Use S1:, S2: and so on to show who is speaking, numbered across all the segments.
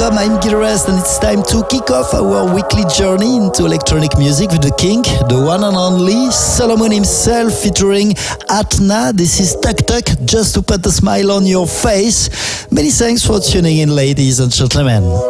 S1: Welcome. I'm Gil Everest, and it's time to kick off our weekly journey into electronic music with the king, the one and only Solomun himself, featuring Atna. This is Tuk Tuk, just to put a smile on your face. Many thanks for tuning in, ladies and gentlemen.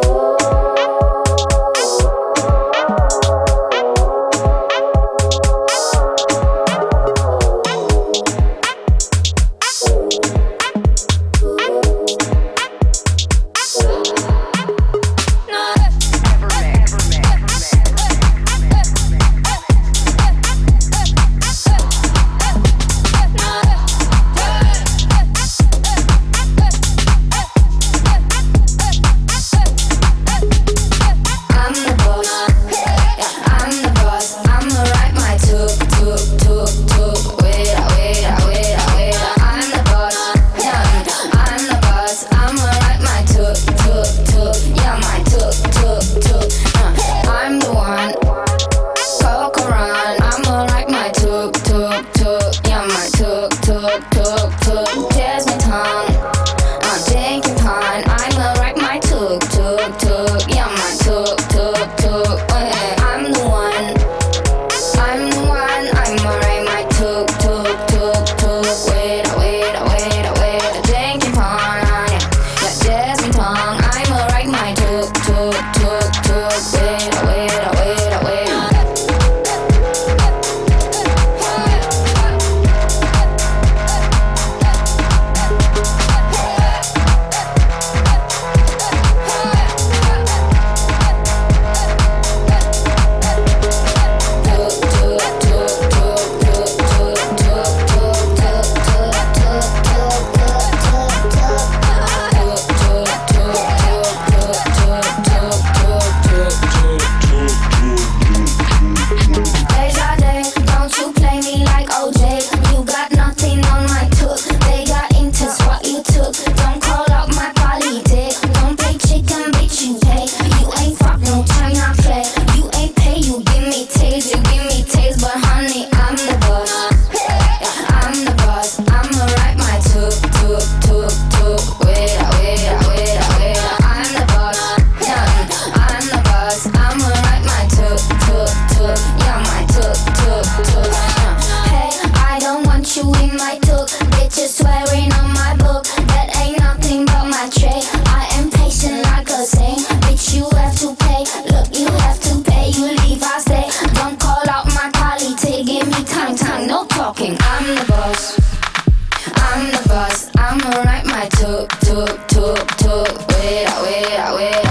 S2: boss. I'm the boss. I'ma write my talk, talk, talk, talk. Wait, wait, wait.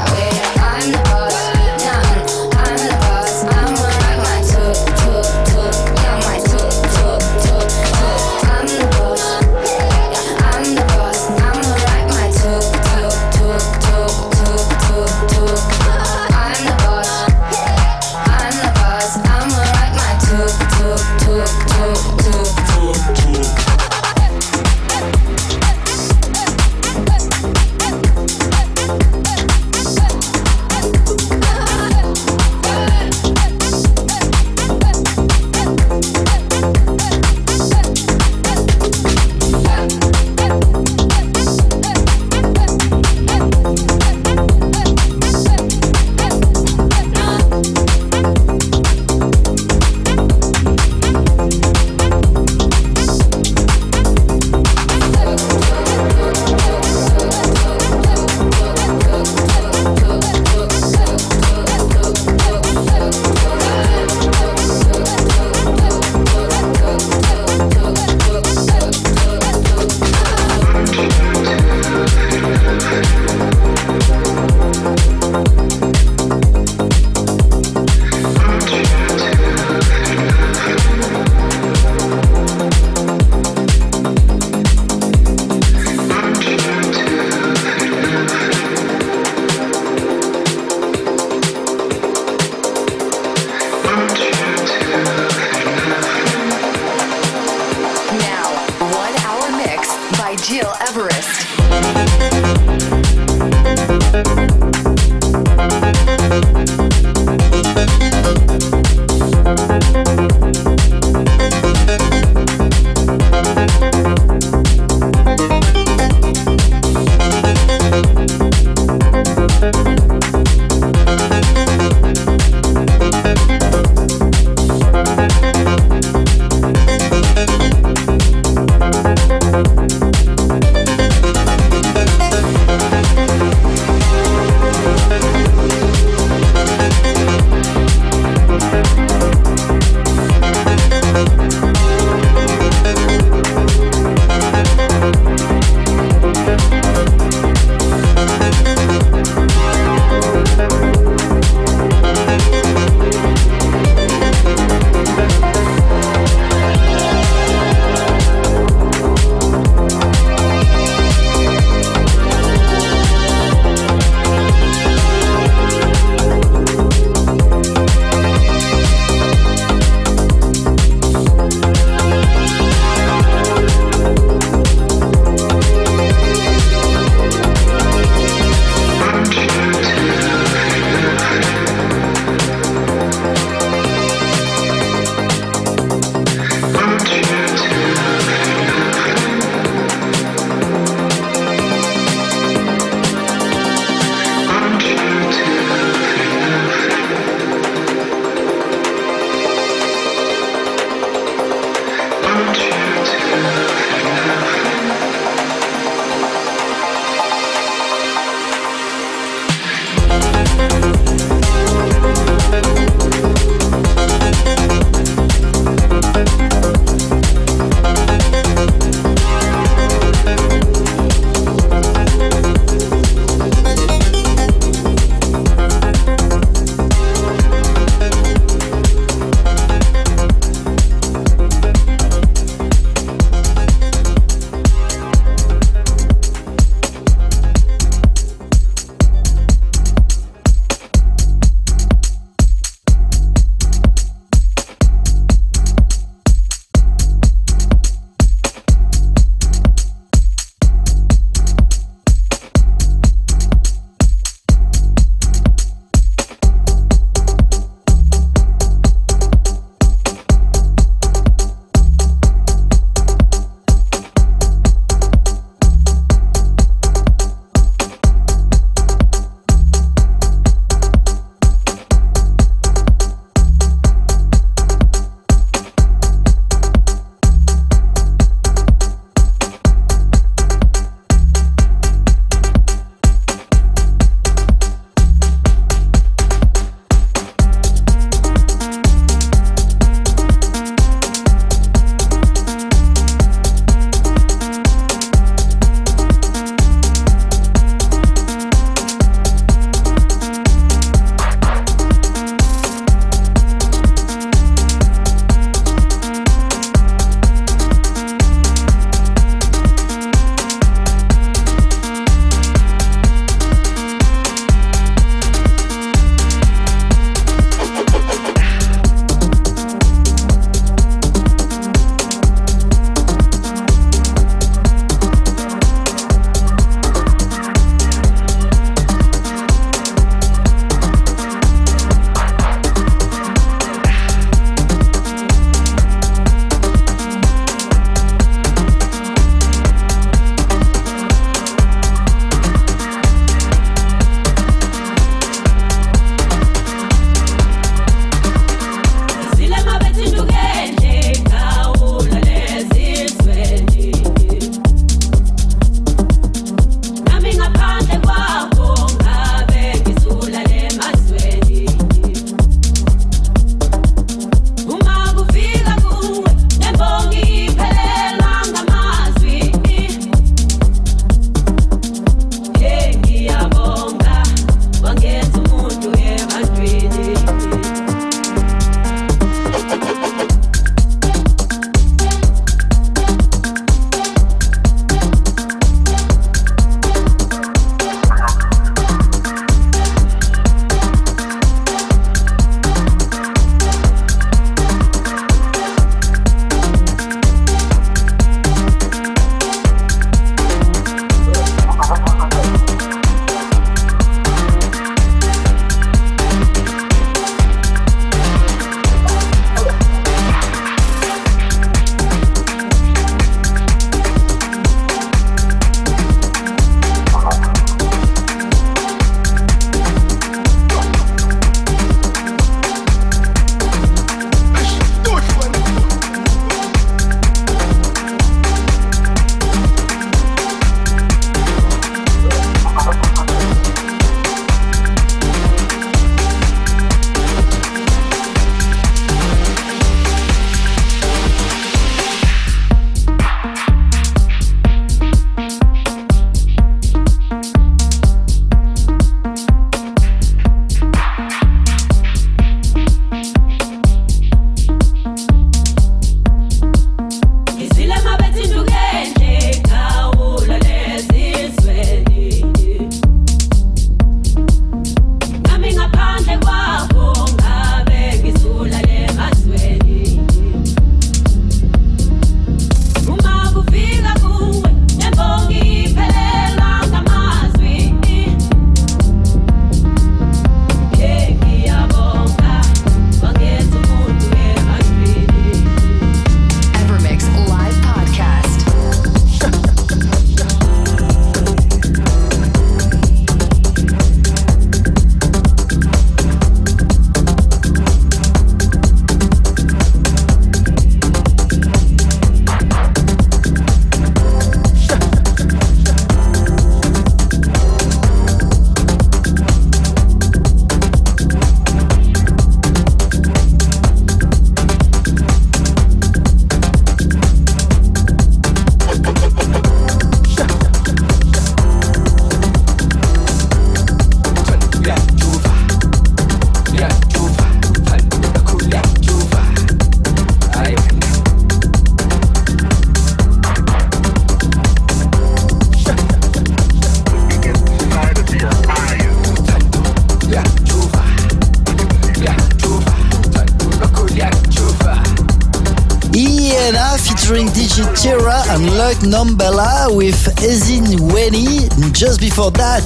S1: Nombella with Ezin Weni. Just before that,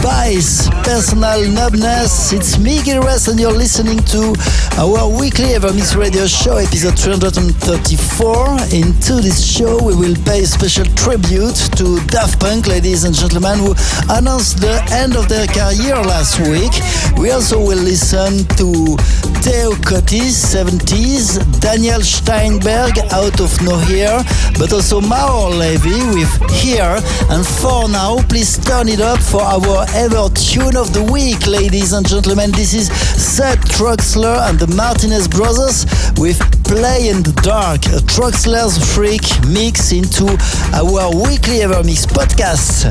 S1: Vice, Personal Nubness. It's me, Rest, and you're listening to our weekly Evermix Radio Show, episode 334. Into this show, we will pay a special tribute to Daft Punk, ladies and gentlemen, who announced the end of their career last week. We also will listen to Theo Kottis, 70s, Daniel Steinberg, Out of Nowhere, but also Maor Levi with Here. And for now, please turn it up for our ever tune of the week, ladies and gentlemen. This is Seth Troxler and the Martinez Brothers with Play in the Dark, a Troxler's Freak mix into our weekly Ever Mix podcast.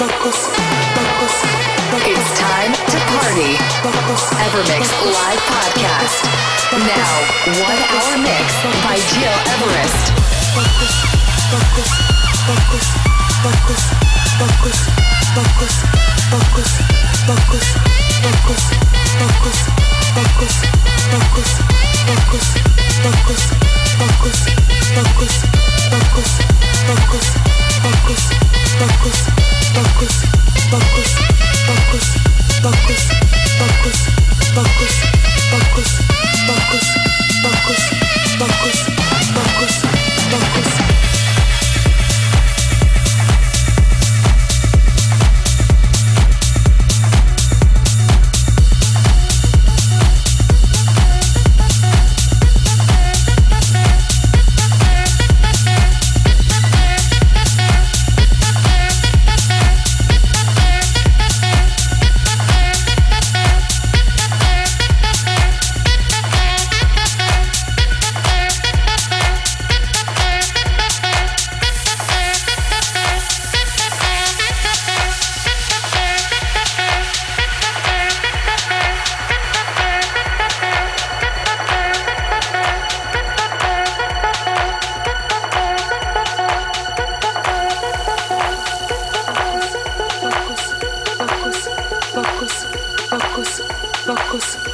S3: It's time to party. Evermix live podcast. Now, one hour mix by Gil Everest. Focus, focus, focus, focus, focus, focus, focus, focus, focus, focus, focus, focus, focus, focus, focus, focus, focus focus, focus, focus, focus. focus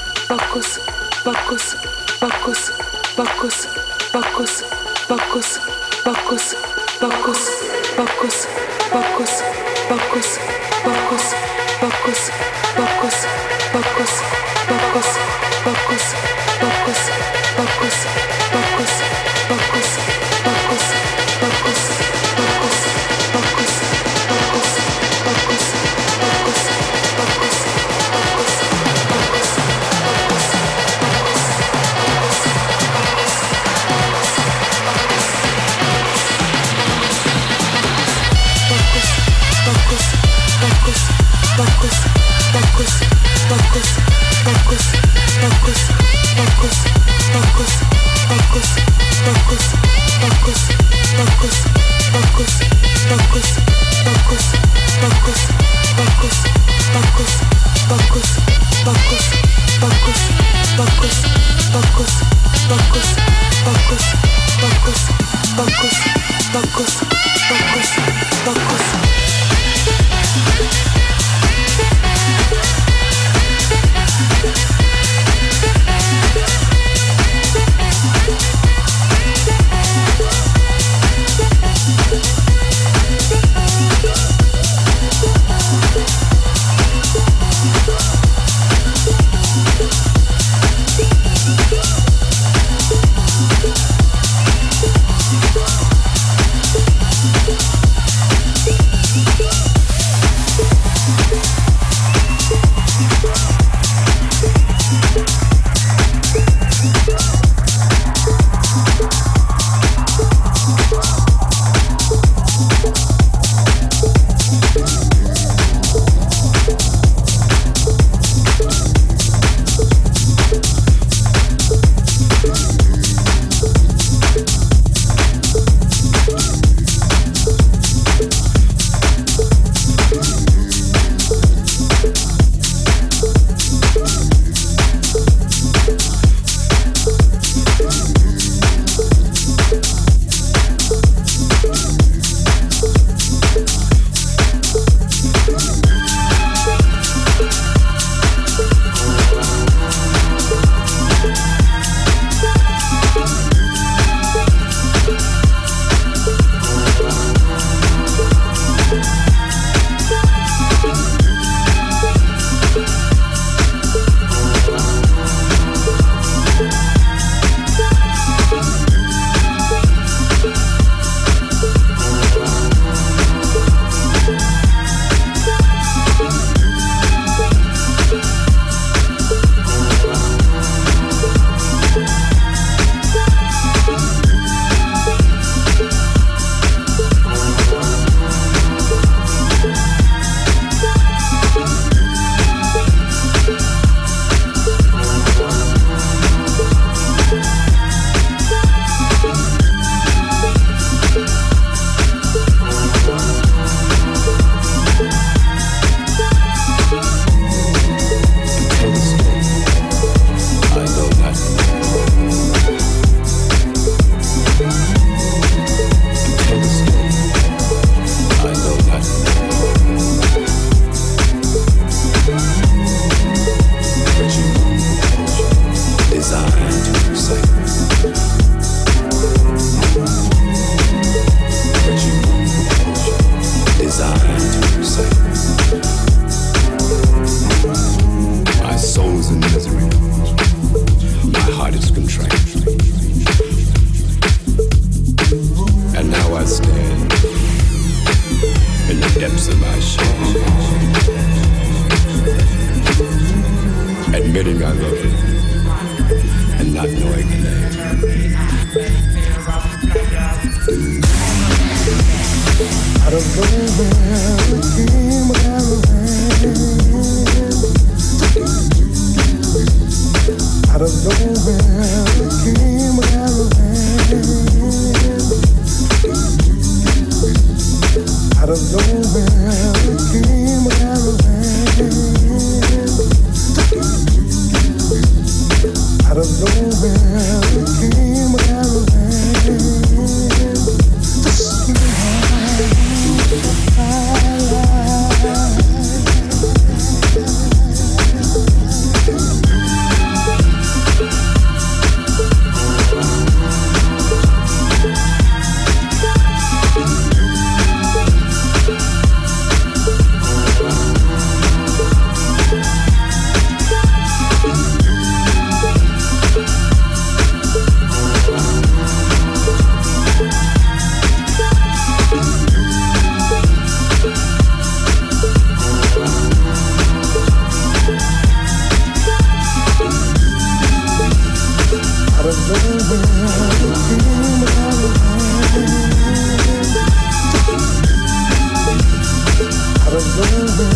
S4: Out of the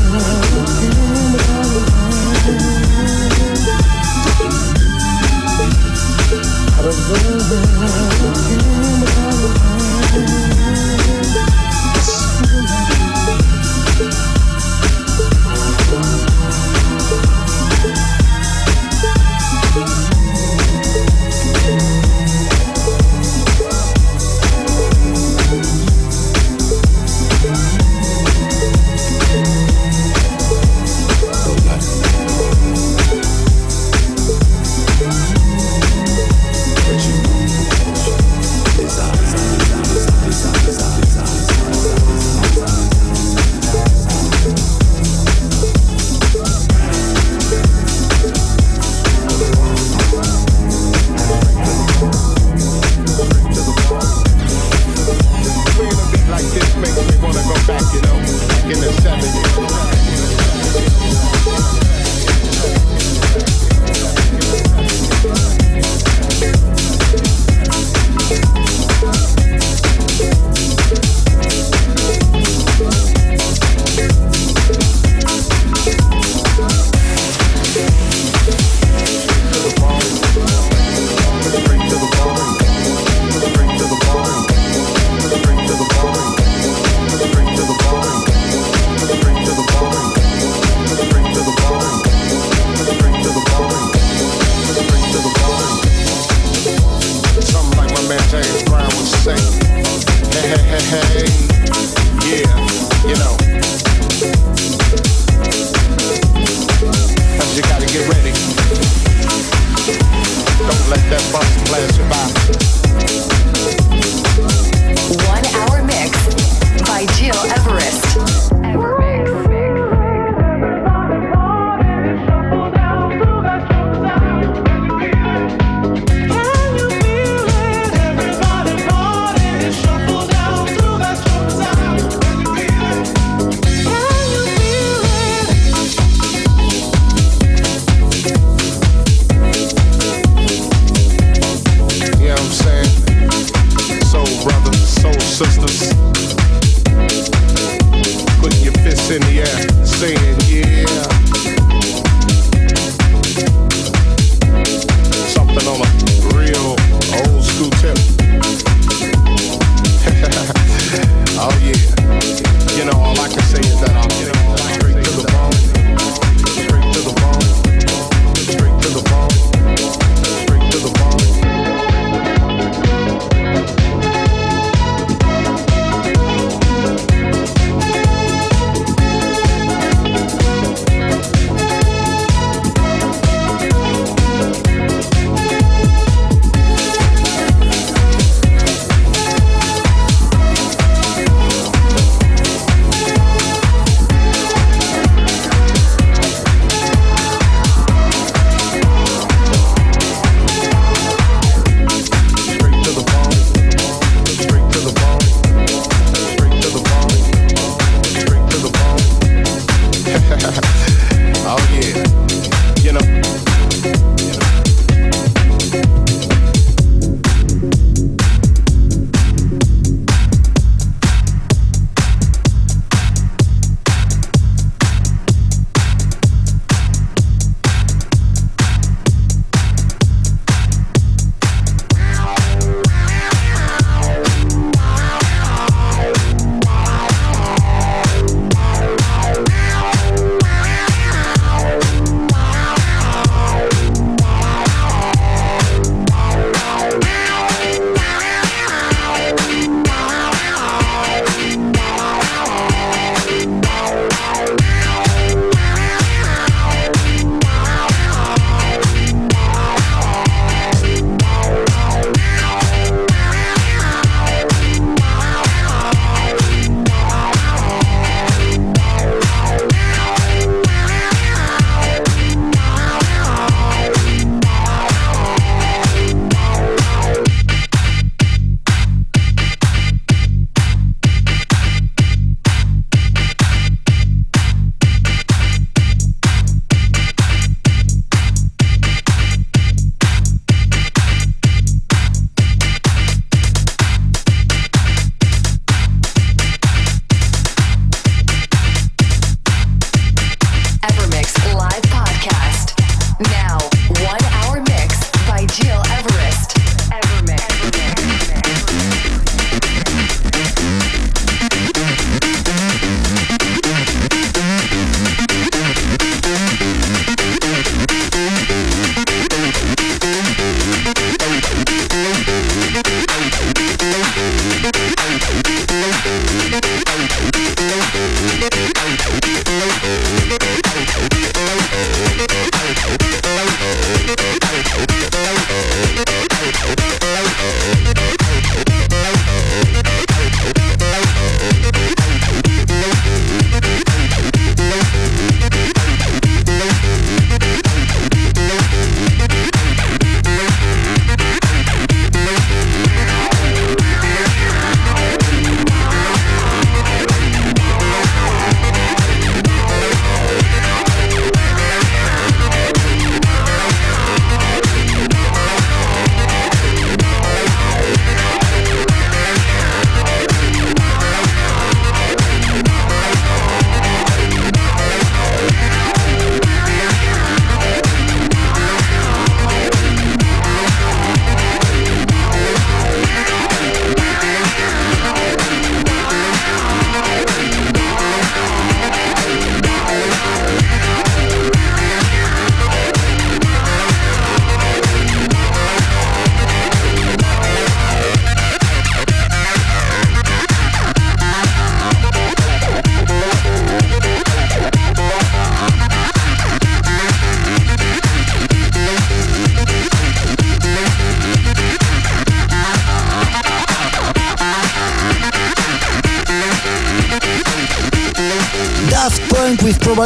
S4: out of the.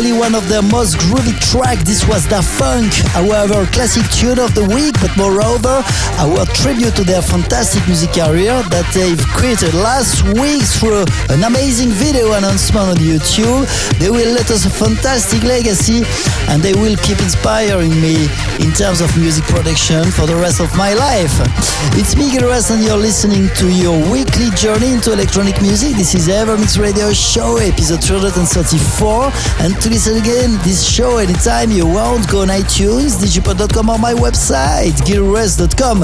S1: One of their most groovy tracks. This was Da Funk, however, classic tune of the week, but moreover, our tribute to their fantastic music career that they've created last week through an amazing video announcement on YouTube. They will let us a fantastic legacy and they will keep inspiring me in terms of music production for the rest of my life. It's me Gil Everest and you're listening to your weekly journey into electronic music. This is Evermix Radio Show, episode 334. And to listen again this show anytime you want, go on iTunes, digipod.com or my website, gileverest.com.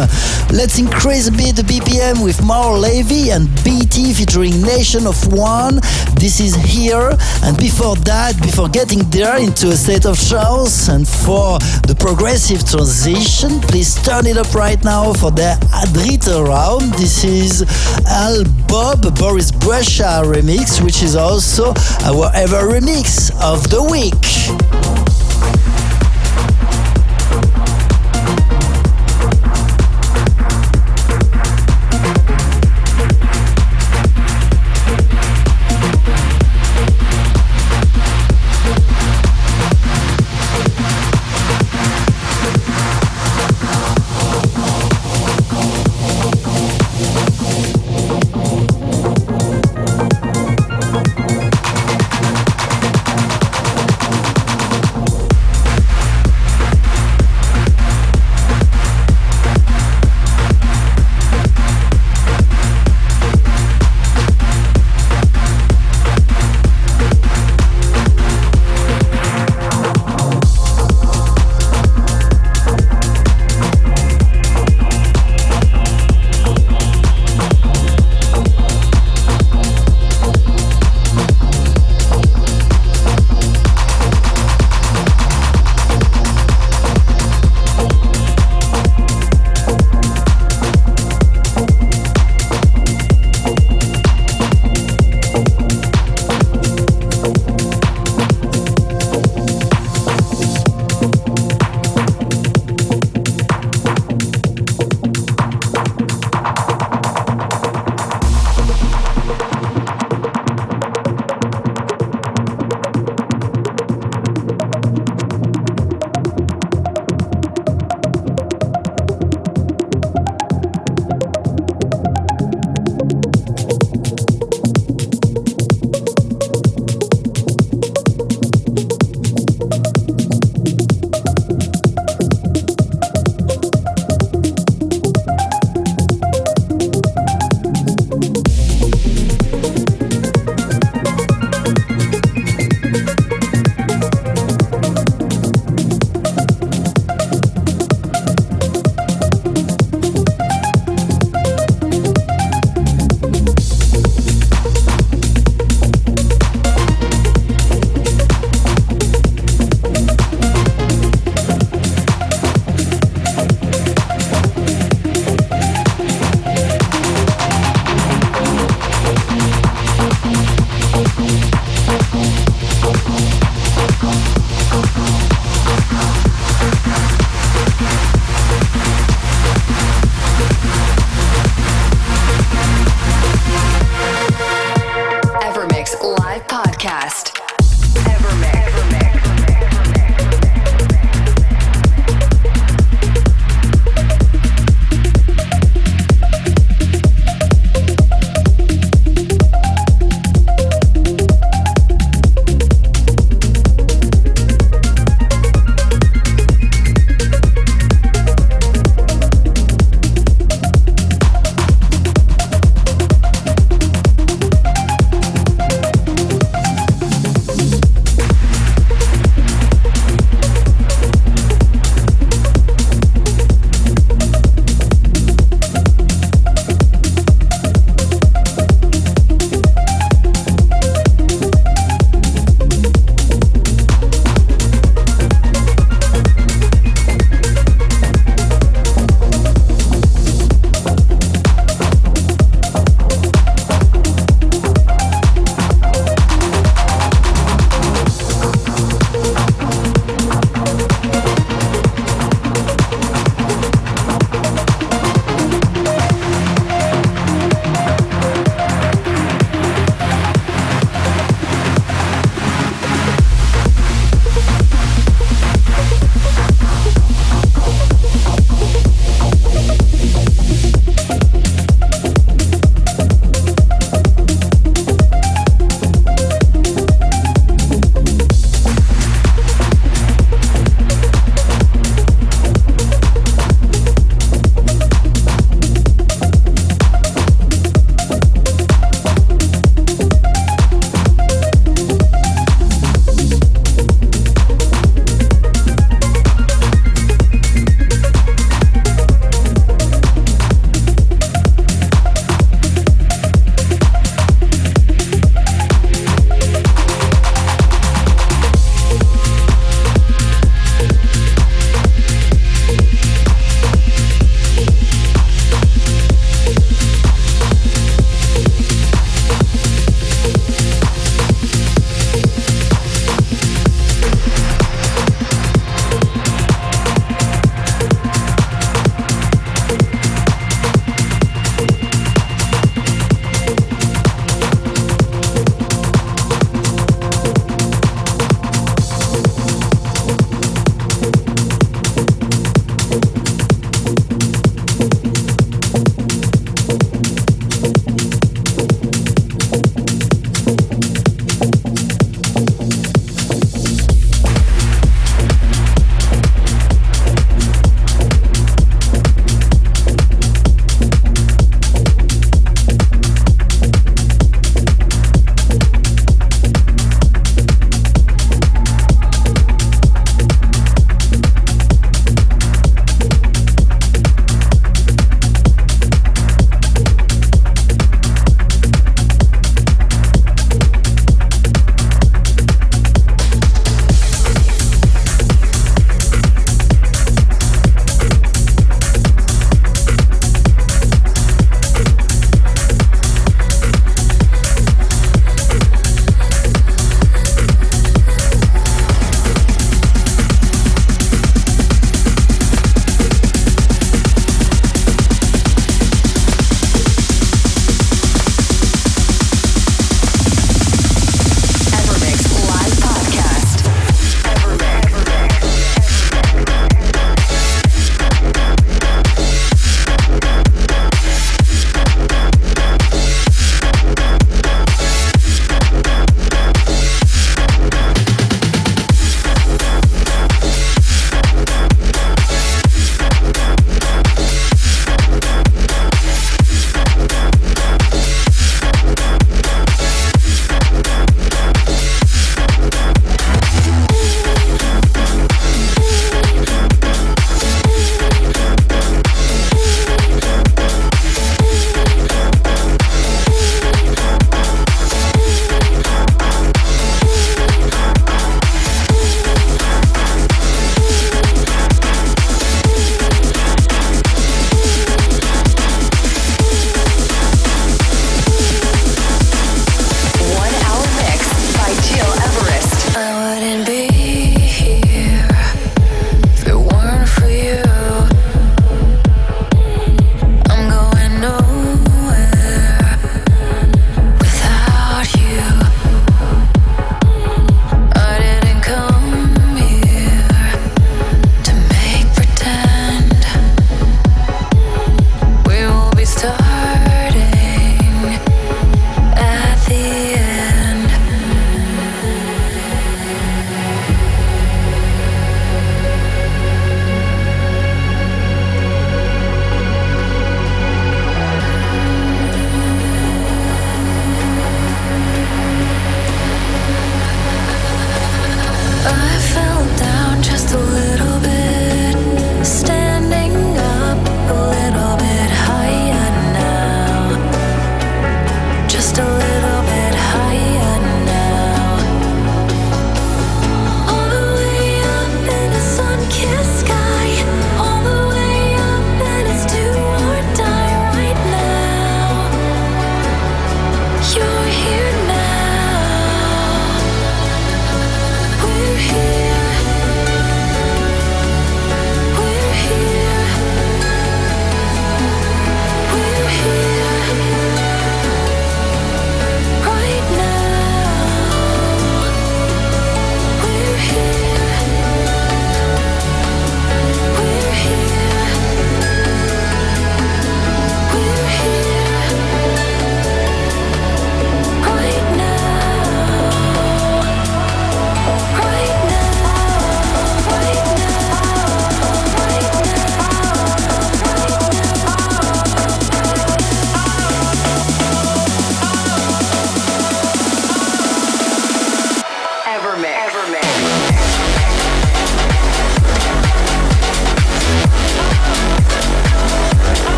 S1: Let's increase a bit the BPM with Maor Levi and BT featuring Nation of One. This is here. And before that, before getting there into a state of trance and for the progressive transition, please turn it up right now for the Adrita round. This is Al Bob Boris Brejcha remix, which is also our ever remix of the week.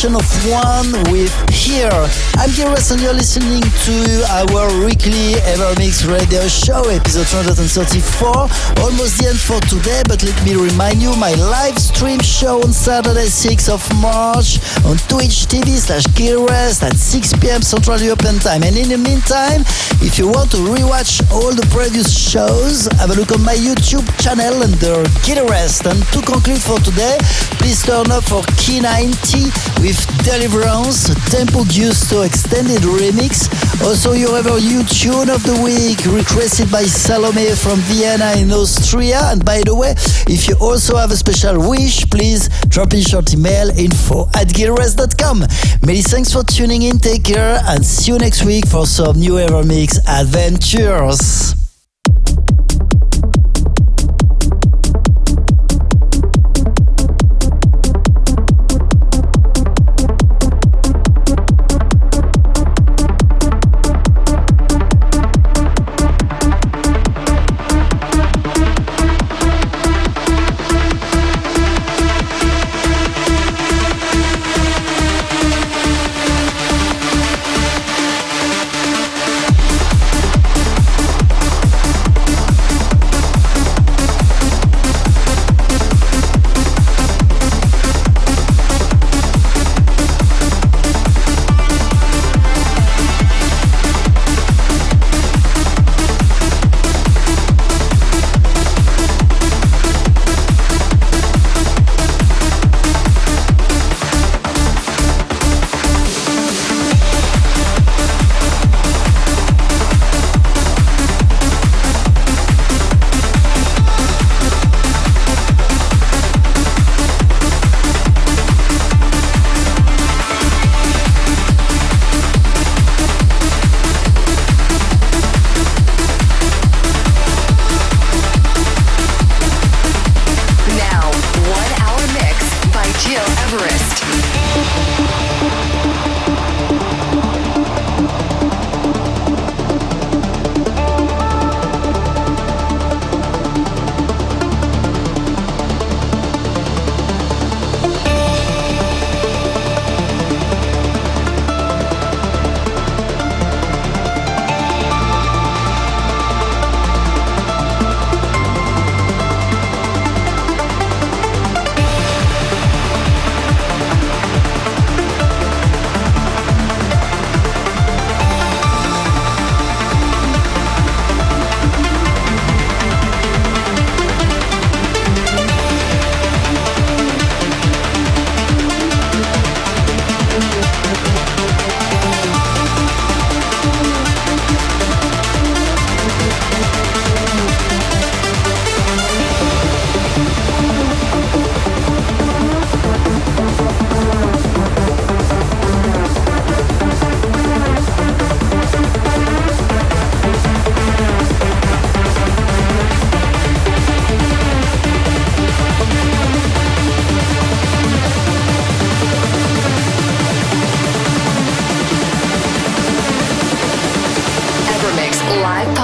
S1: Nation of One with Here. I'm Gil Everest and you're listening to our weekly Evermix radio show, episode 234. Almost the end for today, but let me remind you my live stream show on Saturday, 6th of March on Twitch TV slash Giras at 6 p.m. Central European Time. And in the meantime, if you want to rewatch all the previous shows, have a look on my YouTube channel under Giras. And to conclude for today, please turn up for Key 90 with Deliverance, Tempo Giusto extended remix. Also, your ever new tune of the week requested by Salome from Vienna in Austria. And by the way, if you also have a special wish, please drop in short email info at gileverest.com. Many thanks for tuning in, take care, and see you next week for some new Evermix adventures.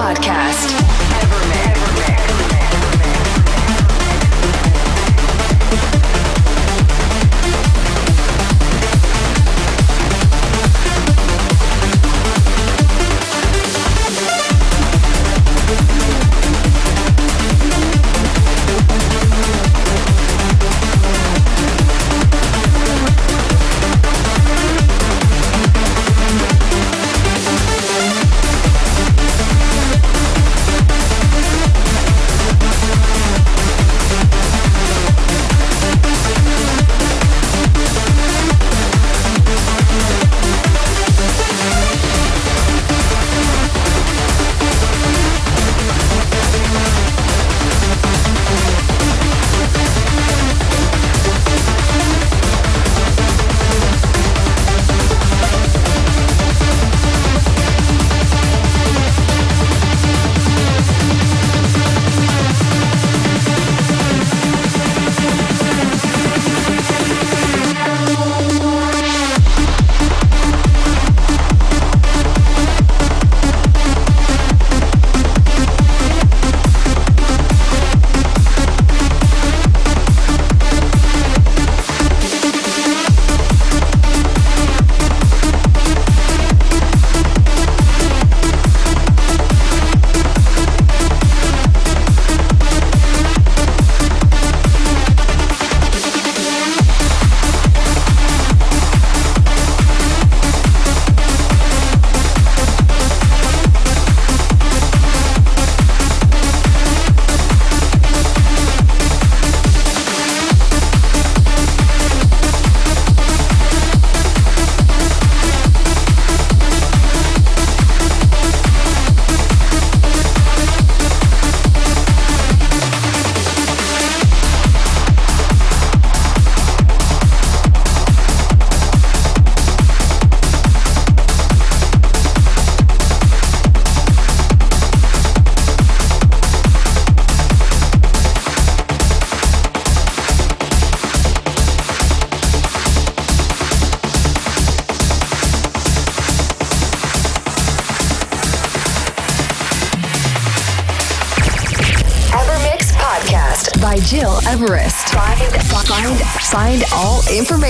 S3: podcast.